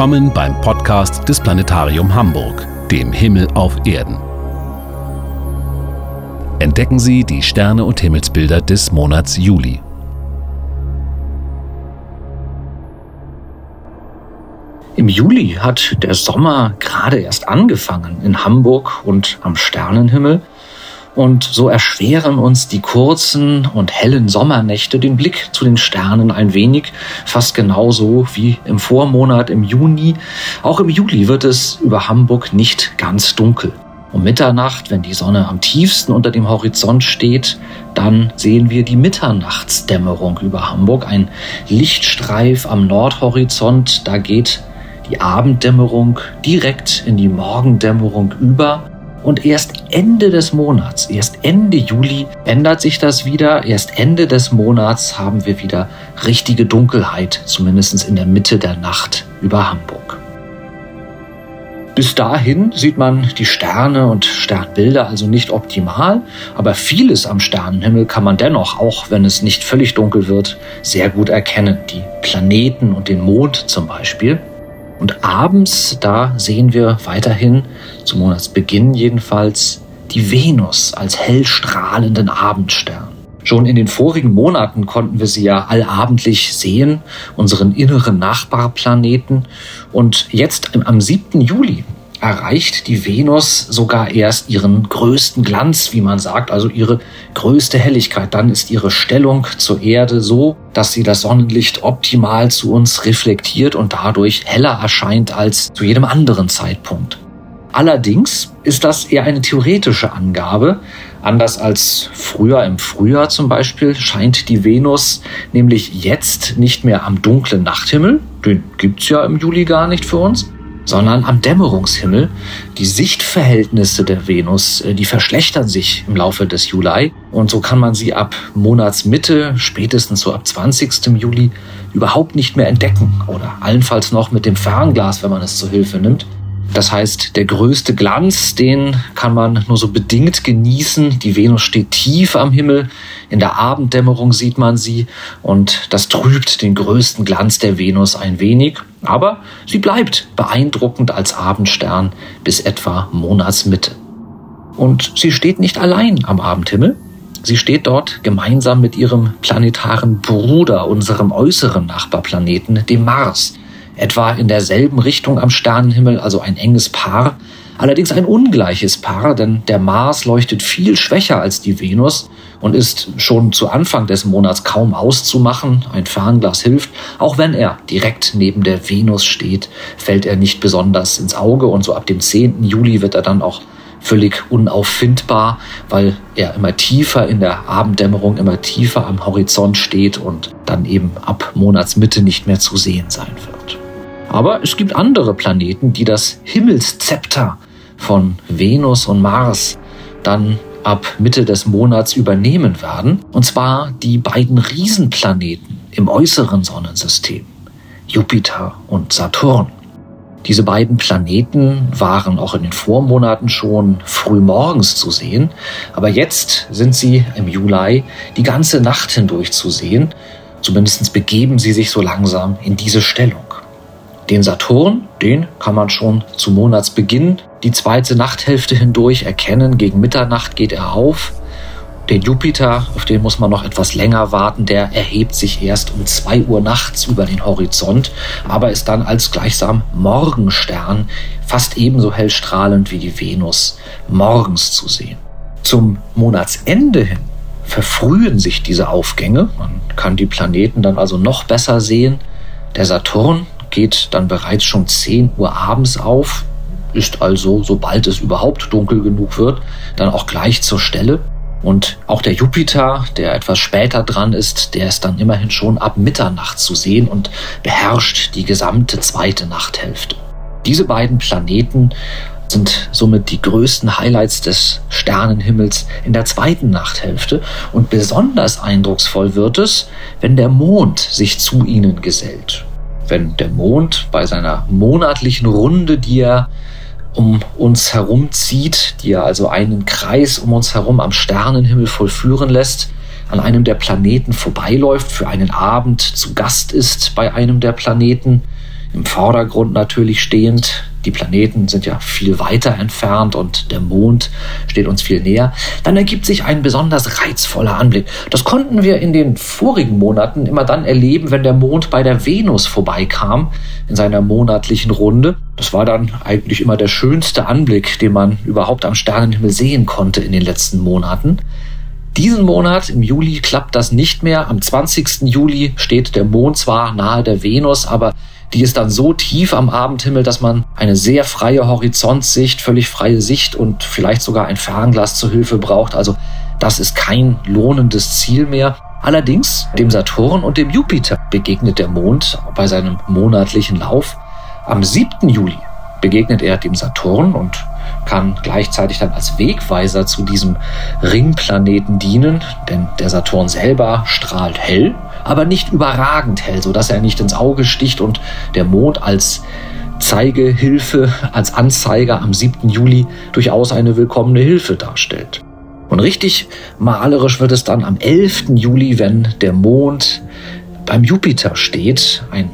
Willkommen beim Podcast des Planetarium Hamburg, dem Himmel auf Erden. Entdecken Sie die Sterne und Himmelsbilder des Monats Juli. Im Juli hat der Sommer gerade erst angefangen in Hamburg und am Sternenhimmel. Und so erschweren uns die kurzen und hellen Sommernächte den Blick zu den Sternen ein wenig, fast genauso wie im Vormonat im Juni. Auch im Juli wird es über Hamburg nicht ganz dunkel. Um Mitternacht, wenn die Sonne am tiefsten unter dem Horizont steht, dann sehen wir die Mitternachtsdämmerung über Hamburg, ein Lichtstreif am Nordhorizont, da geht die Abenddämmerung direkt in die Morgendämmerung über. Und erst Ende des Monats, erst Ende Juli ändert sich das wieder. Erst Ende des Monats haben wir wieder richtige Dunkelheit, zumindest in der Mitte der Nacht über Hamburg. Bis dahin sieht man die Sterne und Sternbilder also nicht optimal, aber vieles am Sternenhimmel kann man dennoch, auch wenn es nicht völlig dunkel wird, sehr gut erkennen. Die Planeten und den Mond zum Beispiel. Und abends, da sehen wir weiterhin, zum Monatsbeginn jedenfalls, die Venus als hell strahlenden Abendstern. Schon in den vorigen Monaten konnten wir sie ja allabendlich sehen, unseren inneren Nachbarplaneten. Und jetzt am 7. Juli erreicht die Venus sogar erst ihren größten Glanz, wie man sagt, also ihre größte Helligkeit. Dann ist ihre Stellung zur Erde so, dass sie das Sonnenlicht optimal zu uns reflektiert und dadurch heller erscheint als zu jedem anderen Zeitpunkt. Allerdings ist das eher eine theoretische Angabe. Anders als früher im Frühjahr zum Beispiel scheint die Venus nämlich jetzt nicht mehr am dunklen Nachthimmel, den gibt's ja im Juli gar nicht für uns, sondern am Dämmerungshimmel. Die Sichtverhältnisse der Venus, äh, die verschlechtern sich im Laufe des Juli und so kann man sie ab Monatsmitte, spätestens so ab 20. Juli, überhaupt nicht mehr entdecken oder allenfalls noch mit dem Fernglas, wenn man es zur Hilfe nimmt. Das heißt, der größte Glanz, den kann man nur so bedingt genießen. Die Venus steht tief am Himmel. In der Abenddämmerung sieht man sie und das trübt den größten Glanz der Venus ein wenig. Aber sie bleibt beeindruckend als Abendstern bis etwa Monatsmitte. Und sie steht nicht allein am Abendhimmel. Sie steht dort gemeinsam mit ihrem planetaren Bruder, unserem äußeren Nachbarplaneten, dem Mars etwa in derselben Richtung am Sternenhimmel, also ein enges Paar. Allerdings ein ungleiches Paar, denn der Mars leuchtet viel schwächer als die Venus und ist schon zu Anfang des Monats kaum auszumachen. Ein Fernglas hilft. Auch wenn er direkt neben der Venus steht, fällt er nicht besonders ins Auge und so ab dem 10. Juli wird er dann auch völlig unauffindbar, weil er immer tiefer in der Abenddämmerung, immer tiefer am Horizont steht und dann eben ab Monatsmitte nicht mehr zu sehen sein wird. Aber es gibt andere Planeten, die das Himmelszepter von Venus und Mars dann ab Mitte des Monats übernehmen werden. Und zwar die beiden Riesenplaneten im äußeren Sonnensystem, Jupiter und Saturn. Diese beiden Planeten waren auch in den Vormonaten schon früh morgens zu sehen, aber jetzt sind sie im Juli die ganze Nacht hindurch zu sehen. Zumindest begeben sie sich so langsam in diese Stellung. Den Saturn, den kann man schon zu Monatsbeginn die zweite Nachthälfte hindurch erkennen. Gegen Mitternacht geht er auf. Den Jupiter, auf den muss man noch etwas länger warten, der erhebt sich erst um zwei Uhr nachts über den Horizont, aber ist dann als gleichsam Morgenstern fast ebenso hell strahlend wie die Venus morgens zu sehen. Zum Monatsende hin verfrühen sich diese Aufgänge. Man kann die Planeten dann also noch besser sehen. Der Saturn, geht dann bereits schon 10 Uhr abends auf, ist also, sobald es überhaupt dunkel genug wird, dann auch gleich zur Stelle. Und auch der Jupiter, der etwas später dran ist, der ist dann immerhin schon ab Mitternacht zu sehen und beherrscht die gesamte zweite Nachthälfte. Diese beiden Planeten sind somit die größten Highlights des Sternenhimmels in der zweiten Nachthälfte und besonders eindrucksvoll wird es, wenn der Mond sich zu ihnen gesellt wenn der Mond bei seiner monatlichen Runde, die er um uns herum zieht, die er also einen Kreis um uns herum am Sternenhimmel vollführen lässt, an einem der Planeten vorbeiläuft, für einen Abend zu Gast ist bei einem der Planeten, im Vordergrund natürlich stehend. Die Planeten sind ja viel weiter entfernt und der Mond steht uns viel näher. Dann ergibt sich ein besonders reizvoller Anblick. Das konnten wir in den vorigen Monaten immer dann erleben, wenn der Mond bei der Venus vorbeikam in seiner monatlichen Runde. Das war dann eigentlich immer der schönste Anblick, den man überhaupt am Sternenhimmel sehen konnte in den letzten Monaten. Diesen Monat, im Juli, klappt das nicht mehr. Am 20. Juli steht der Mond zwar nahe der Venus, aber die ist dann so tief am Abendhimmel, dass man eine sehr freie Horizontsicht, völlig freie Sicht und vielleicht sogar ein Fernglas zur Hilfe braucht. Also das ist kein lohnendes Ziel mehr. Allerdings dem Saturn und dem Jupiter begegnet der Mond bei seinem monatlichen Lauf. Am 7. Juli begegnet er dem Saturn und kann gleichzeitig dann als Wegweiser zu diesem Ringplaneten dienen, denn der Saturn selber strahlt hell, aber nicht überragend hell, so dass er nicht ins Auge sticht und der Mond als Zeigehilfe, als Anzeiger am 7. Juli durchaus eine willkommene Hilfe darstellt. Und richtig malerisch wird es dann am 11. Juli, wenn der Mond beim Jupiter steht, ein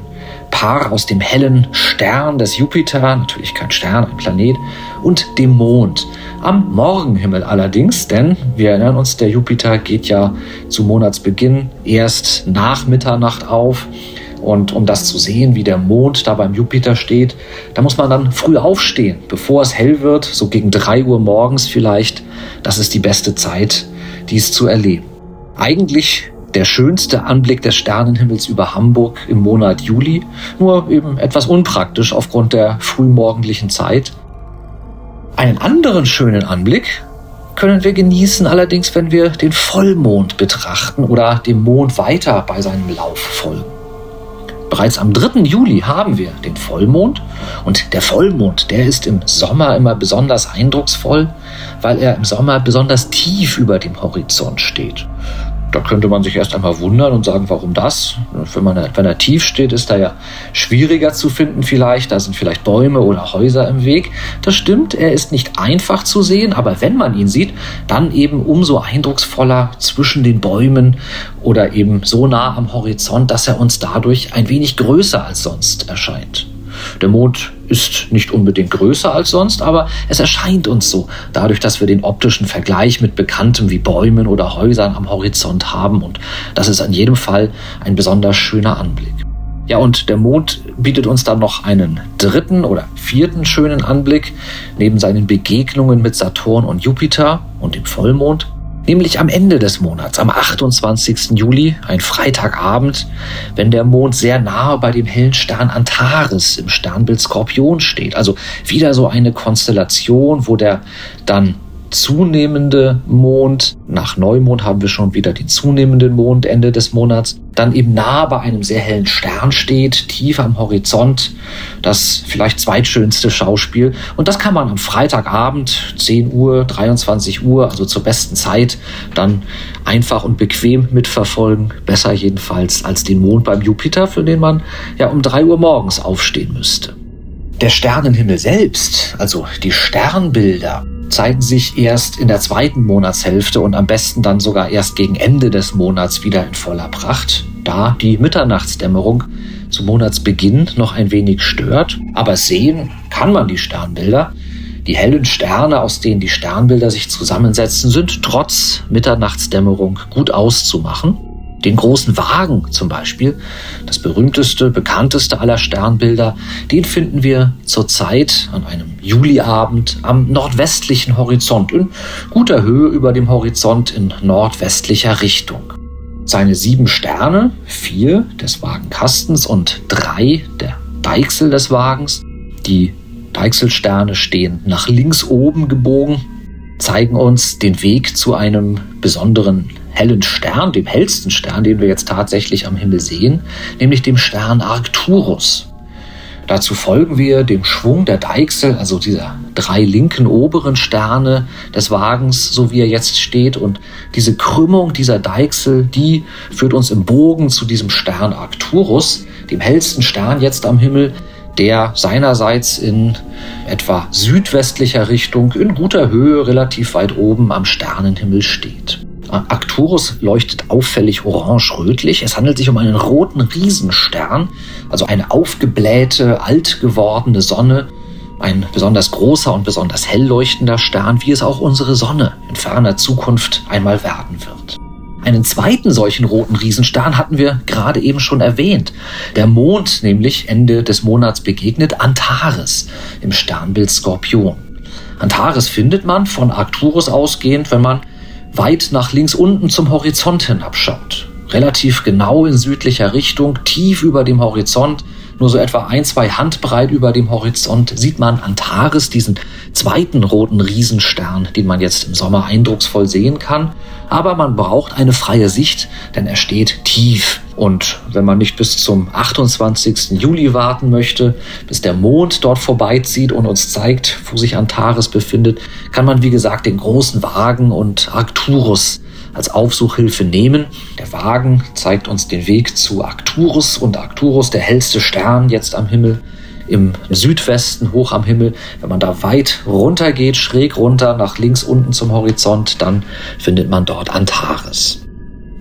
Paar aus dem hellen Stern des Jupiter, natürlich kein Stern, ein Planet, und dem Mond. Am Morgenhimmel allerdings, denn wir erinnern uns, der Jupiter geht ja zu Monatsbeginn erst nach Mitternacht auf. Und um das zu sehen, wie der Mond da beim Jupiter steht, da muss man dann früh aufstehen, bevor es hell wird, so gegen drei Uhr morgens vielleicht. Das ist die beste Zeit, dies zu erleben. Eigentlich der schönste Anblick des Sternenhimmels über Hamburg im Monat Juli, nur eben etwas unpraktisch aufgrund der frühmorgendlichen Zeit. Einen anderen schönen Anblick können wir genießen, allerdings wenn wir den Vollmond betrachten oder dem Mond weiter bei seinem Lauf folgen. Bereits am 3. Juli haben wir den Vollmond und der Vollmond, der ist im Sommer immer besonders eindrucksvoll, weil er im Sommer besonders tief über dem Horizont steht. Da könnte man sich erst einmal wundern und sagen, warum das? Wenn, man, wenn er tief steht, ist er ja schwieriger zu finden vielleicht. Da sind vielleicht Bäume oder Häuser im Weg. Das stimmt, er ist nicht einfach zu sehen, aber wenn man ihn sieht, dann eben umso eindrucksvoller zwischen den Bäumen oder eben so nah am Horizont, dass er uns dadurch ein wenig größer als sonst erscheint. Der Mond ist nicht unbedingt größer als sonst, aber es erscheint uns so, dadurch, dass wir den optischen Vergleich mit Bekanntem wie Bäumen oder Häusern am Horizont haben. Und das ist in jedem Fall ein besonders schöner Anblick. Ja, und der Mond bietet uns dann noch einen dritten oder vierten schönen Anblick, neben seinen Begegnungen mit Saturn und Jupiter und dem Vollmond nämlich am Ende des Monats, am 28. Juli, ein Freitagabend, wenn der Mond sehr nahe bei dem hellen Stern Antares im Sternbild Skorpion steht. Also wieder so eine Konstellation, wo der dann zunehmende Mond. Nach Neumond haben wir schon wieder den zunehmenden Mond Ende des Monats. Dann eben nah bei einem sehr hellen Stern steht, tief am Horizont. Das vielleicht zweitschönste Schauspiel. Und das kann man am Freitagabend, 10 Uhr, 23 Uhr, also zur besten Zeit, dann einfach und bequem mitverfolgen. Besser jedenfalls als den Mond beim Jupiter, für den man ja um 3 Uhr morgens aufstehen müsste. Der Sternenhimmel selbst, also die Sternbilder, zeigen sich erst in der zweiten Monatshälfte und am besten dann sogar erst gegen Ende des Monats wieder in voller Pracht, da die Mitternachtsdämmerung zum Monatsbeginn noch ein wenig stört. Aber sehen kann man die Sternbilder. Die hellen Sterne, aus denen die Sternbilder sich zusammensetzen, sind trotz Mitternachtsdämmerung gut auszumachen. Den großen Wagen zum Beispiel, das berühmteste, bekannteste aller Sternbilder, den finden wir zurzeit an einem Juliabend am nordwestlichen Horizont, in guter Höhe über dem Horizont in nordwestlicher Richtung. Seine sieben Sterne, vier des Wagenkastens und drei der Deichsel des Wagens, die Deichselsterne stehen nach links oben gebogen, zeigen uns den Weg zu einem besonderen hellen Stern, dem hellsten Stern, den wir jetzt tatsächlich am Himmel sehen, nämlich dem Stern Arcturus. Dazu folgen wir dem Schwung der Deichsel, also dieser drei linken oberen Sterne des Wagens, so wie er jetzt steht. Und diese Krümmung dieser Deichsel, die führt uns im Bogen zu diesem Stern Arcturus, dem hellsten Stern jetzt am Himmel, der seinerseits in etwa südwestlicher Richtung in guter Höhe relativ weit oben am Sternenhimmel steht. Arcturus leuchtet auffällig orange-rötlich. Es handelt sich um einen roten Riesenstern, also eine aufgeblähte, alt gewordene Sonne, ein besonders großer und besonders hell leuchtender Stern, wie es auch unsere Sonne in ferner Zukunft einmal werden wird. Einen zweiten solchen roten Riesenstern hatten wir gerade eben schon erwähnt. Der Mond nämlich Ende des Monats begegnet Antares im Sternbild Skorpion. Antares findet man von Arcturus ausgehend, wenn man weit nach links unten zum Horizont hinabschaut. Relativ genau in südlicher Richtung, tief über dem Horizont, nur so etwa ein, zwei Handbreit über dem Horizont sieht man Antares, diesen zweiten roten Riesenstern, den man jetzt im Sommer eindrucksvoll sehen kann. Aber man braucht eine freie Sicht, denn er steht tief. Und wenn man nicht bis zum 28. Juli warten möchte, bis der Mond dort vorbeizieht und uns zeigt, wo sich Antares befindet, kann man, wie gesagt, den großen Wagen und Arcturus als Aufsuchhilfe nehmen. Der Wagen zeigt uns den Weg zu Arcturus und Arcturus, der hellste Stern jetzt am Himmel, im Südwesten hoch am Himmel. Wenn man da weit runter geht, schräg runter nach links unten zum Horizont, dann findet man dort Antares.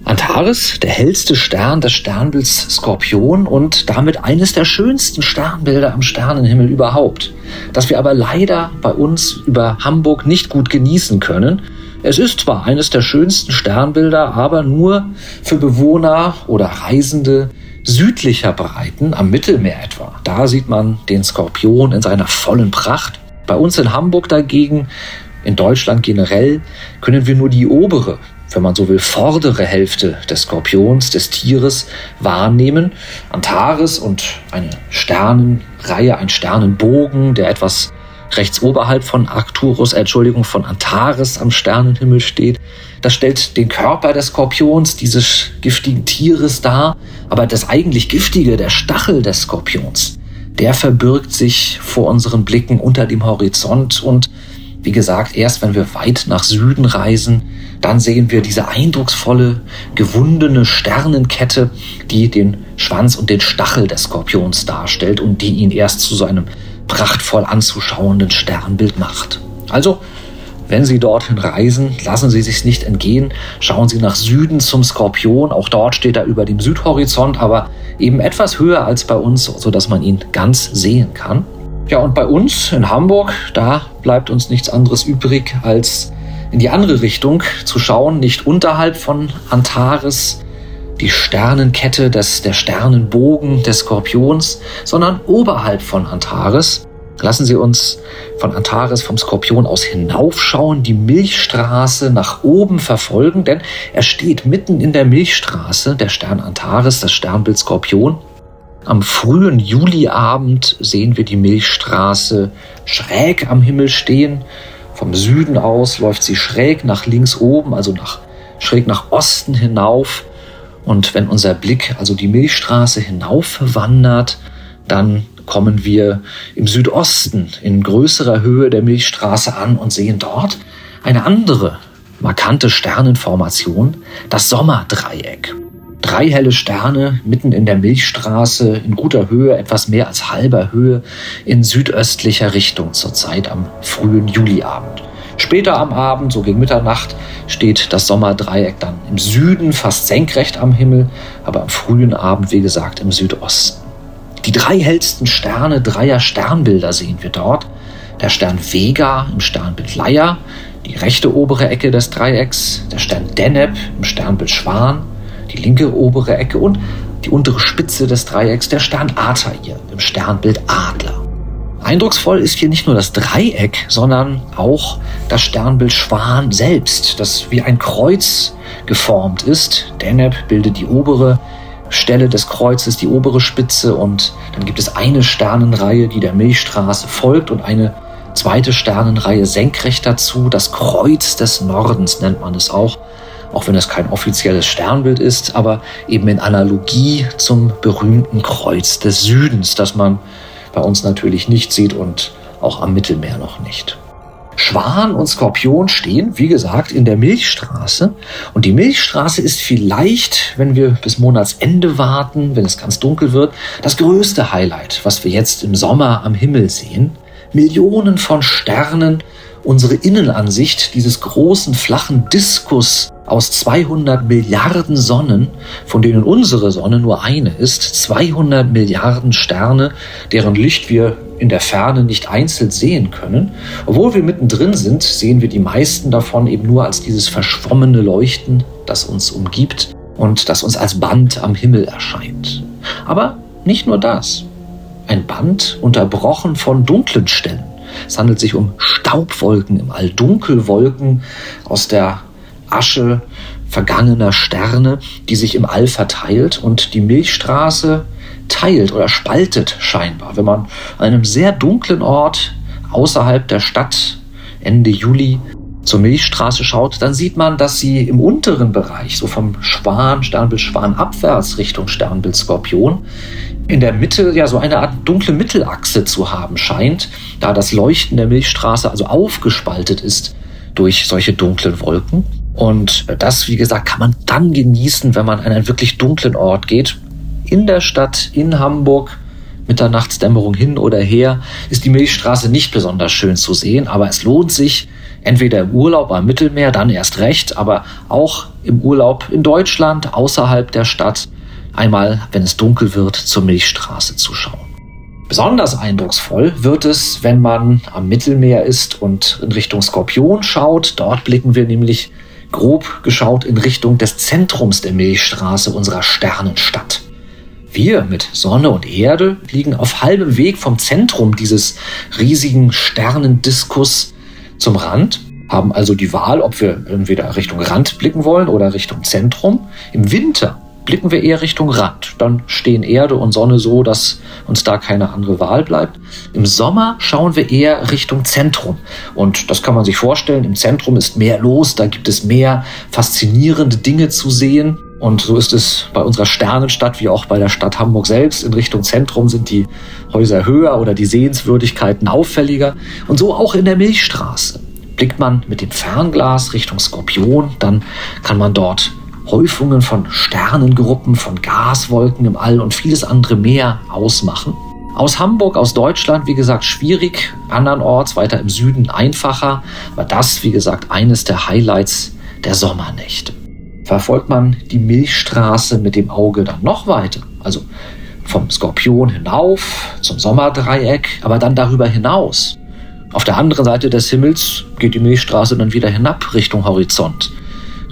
Antares, der hellste Stern des Sternbilds Skorpion und damit eines der schönsten Sternbilder am Sternenhimmel überhaupt, das wir aber leider bei uns über Hamburg nicht gut genießen können, es ist zwar eines der schönsten Sternbilder, aber nur für Bewohner oder Reisende südlicher Breiten, am Mittelmeer etwa. Da sieht man den Skorpion in seiner vollen Pracht. Bei uns in Hamburg dagegen, in Deutschland generell, können wir nur die obere, wenn man so will, vordere Hälfte des Skorpions, des Tieres wahrnehmen. Antares und eine Sternenreihe, ein Sternenbogen, der etwas rechts oberhalb von Arcturus, äh, Entschuldigung, von Antares am Sternenhimmel steht. Das stellt den Körper des Skorpions, dieses giftigen Tieres dar. Aber das eigentlich Giftige, der Stachel des Skorpions, der verbirgt sich vor unseren Blicken unter dem Horizont und wie gesagt, erst wenn wir weit nach Süden reisen, dann sehen wir diese eindrucksvolle, gewundene Sternenkette, die den Schwanz und den Stachel des Skorpions darstellt und die ihn erst zu so einem prachtvoll anzuschauenden Sternbild macht. Also, wenn Sie dorthin reisen, lassen Sie sich nicht entgehen. Schauen Sie nach Süden zum Skorpion. Auch dort steht er über dem Südhorizont, aber eben etwas höher als bei uns, sodass man ihn ganz sehen kann. Ja, und bei uns in Hamburg, da bleibt uns nichts anderes übrig, als in die andere Richtung zu schauen, nicht unterhalb von Antares, die Sternenkette des, der Sternenbogen des Skorpions, sondern oberhalb von Antares. Lassen Sie uns von Antares vom Skorpion aus hinaufschauen, die Milchstraße nach oben verfolgen, denn er steht mitten in der Milchstraße, der Stern Antares, das Sternbild Skorpion. Am frühen Juliabend sehen wir die Milchstraße schräg am Himmel stehen. Vom Süden aus läuft sie schräg nach links oben, also nach, schräg nach Osten hinauf. Und wenn unser Blick also die Milchstraße hinauf wandert, dann kommen wir im Südosten in größerer Höhe der Milchstraße an und sehen dort eine andere markante Sternenformation, das Sommerdreieck. Drei helle Sterne mitten in der Milchstraße in guter Höhe, etwas mehr als halber Höhe in südöstlicher Richtung zurzeit am frühen Juliabend. Später am Abend, so gegen Mitternacht, steht das Sommerdreieck dann im Süden, fast senkrecht am Himmel, aber am frühen Abend, wie gesagt, im Südosten. Die drei hellsten Sterne dreier Sternbilder sehen wir dort. Der Stern Vega im Sternbild Leier, die rechte obere Ecke des Dreiecks, der Stern Deneb im Sternbild Schwan, die linke obere Ecke und die untere Spitze des Dreiecks, der Stern Altair im Sternbild Adler. Eindrucksvoll ist hier nicht nur das Dreieck, sondern auch das Sternbild Schwan selbst, das wie ein Kreuz geformt ist. Deneb bildet die obere Stelle des Kreuzes, die obere Spitze und dann gibt es eine Sternenreihe, die der Milchstraße folgt und eine zweite Sternenreihe senkrecht dazu. Das Kreuz des Nordens nennt man es auch, auch wenn es kein offizielles Sternbild ist, aber eben in Analogie zum berühmten Kreuz des Südens, das man bei uns natürlich nicht sieht und auch am Mittelmeer noch nicht. Schwan und Skorpion stehen, wie gesagt, in der Milchstraße. Und die Milchstraße ist vielleicht, wenn wir bis Monatsende warten, wenn es ganz dunkel wird, das größte Highlight, was wir jetzt im Sommer am Himmel sehen. Millionen von Sternen unsere Innenansicht dieses großen flachen Diskus aus 200 Milliarden Sonnen, von denen unsere Sonne nur eine ist, 200 Milliarden Sterne, deren Licht wir in der Ferne nicht einzeln sehen können. Obwohl wir mittendrin sind, sehen wir die meisten davon eben nur als dieses verschwommene Leuchten, das uns umgibt und das uns als Band am Himmel erscheint. Aber nicht nur das. Ein Band unterbrochen von dunklen Stellen. Es handelt sich um Staubwolken im All, Dunkelwolken aus der Asche vergangener Sterne, die sich im All verteilt und die Milchstraße teilt oder spaltet scheinbar. Wenn man an einem sehr dunklen Ort außerhalb der Stadt Ende Juli zur Milchstraße schaut, dann sieht man, dass sie im unteren Bereich, so vom Schwan, Sternbild Schwan abwärts Richtung Sternbild Skorpion, in der Mitte ja so eine Art dunkle Mittelachse zu haben scheint, da das Leuchten der Milchstraße also aufgespaltet ist durch solche dunklen Wolken. Und das, wie gesagt, kann man dann genießen, wenn man an einen wirklich dunklen Ort geht. In der Stadt, in Hamburg, Mitternachtsdämmerung hin oder her, ist die Milchstraße nicht besonders schön zu sehen, aber es lohnt sich, entweder im Urlaub am Mittelmeer, dann erst recht, aber auch im Urlaub in Deutschland, außerhalb der Stadt, einmal, wenn es dunkel wird, zur Milchstraße zu schauen. Besonders eindrucksvoll wird es, wenn man am Mittelmeer ist und in Richtung Skorpion schaut. Dort blicken wir nämlich grob geschaut in Richtung des Zentrums der Milchstraße unserer Sternenstadt. Wir mit Sonne und Erde liegen auf halbem Weg vom Zentrum dieses riesigen Sternendiskus zum Rand, haben also die Wahl, ob wir entweder Richtung Rand blicken wollen oder Richtung Zentrum. Im Winter blicken wir eher Richtung Rand. Dann stehen Erde und Sonne so, dass uns da keine andere Wahl bleibt. Im Sommer schauen wir eher Richtung Zentrum. Und das kann man sich vorstellen. Im Zentrum ist mehr los, da gibt es mehr faszinierende Dinge zu sehen. Und so ist es bei unserer Sternenstadt wie auch bei der Stadt Hamburg selbst. In Richtung Zentrum sind die Häuser höher oder die Sehenswürdigkeiten auffälliger. Und so auch in der Milchstraße. Blickt man mit dem Fernglas Richtung Skorpion, dann kann man dort Häufungen von Sternengruppen, von Gaswolken im All und vieles andere mehr ausmachen. Aus Hamburg, aus Deutschland, wie gesagt, schwierig, andernorts weiter im Süden einfacher, aber das, wie gesagt, eines der Highlights der Sommernächte. Verfolgt man die Milchstraße mit dem Auge dann noch weiter, also vom Skorpion hinauf zum Sommerdreieck, aber dann darüber hinaus. Auf der anderen Seite des Himmels geht die Milchstraße dann wieder hinab Richtung Horizont.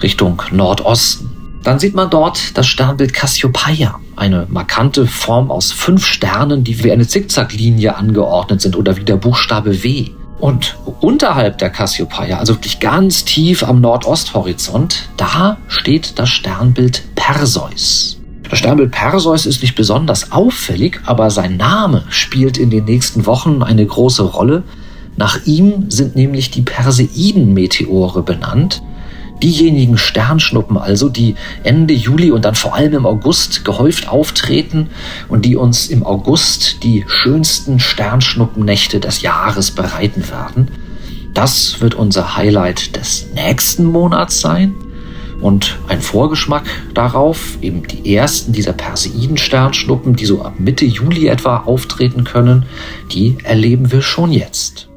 Richtung Nordosten. Dann sieht man dort das Sternbild Cassiopeia, eine markante Form aus fünf Sternen, die wie eine Zickzacklinie angeordnet sind oder wie der Buchstabe W. Und unterhalb der Cassiopeia, also wirklich ganz tief am Nordosthorizont, da steht das Sternbild Perseus. Das Sternbild Perseus ist nicht besonders auffällig, aber sein Name spielt in den nächsten Wochen eine große Rolle. Nach ihm sind nämlich die Perseiden-Meteore benannt, Diejenigen Sternschnuppen also, die Ende Juli und dann vor allem im August gehäuft auftreten und die uns im August die schönsten Sternschnuppennächte des Jahres bereiten werden. Das wird unser Highlight des nächsten Monats sein. Und ein Vorgeschmack darauf, eben die ersten dieser Perseiden-Sternschnuppen, die so ab Mitte Juli etwa auftreten können, die erleben wir schon jetzt.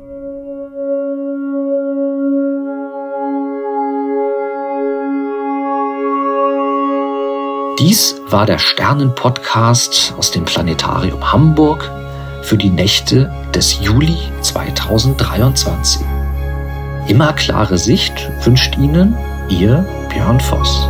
Dies war der Sternenpodcast aus dem Planetarium Hamburg für die Nächte des Juli 2023. Immer klare Sicht wünscht Ihnen Ihr Björn Voss.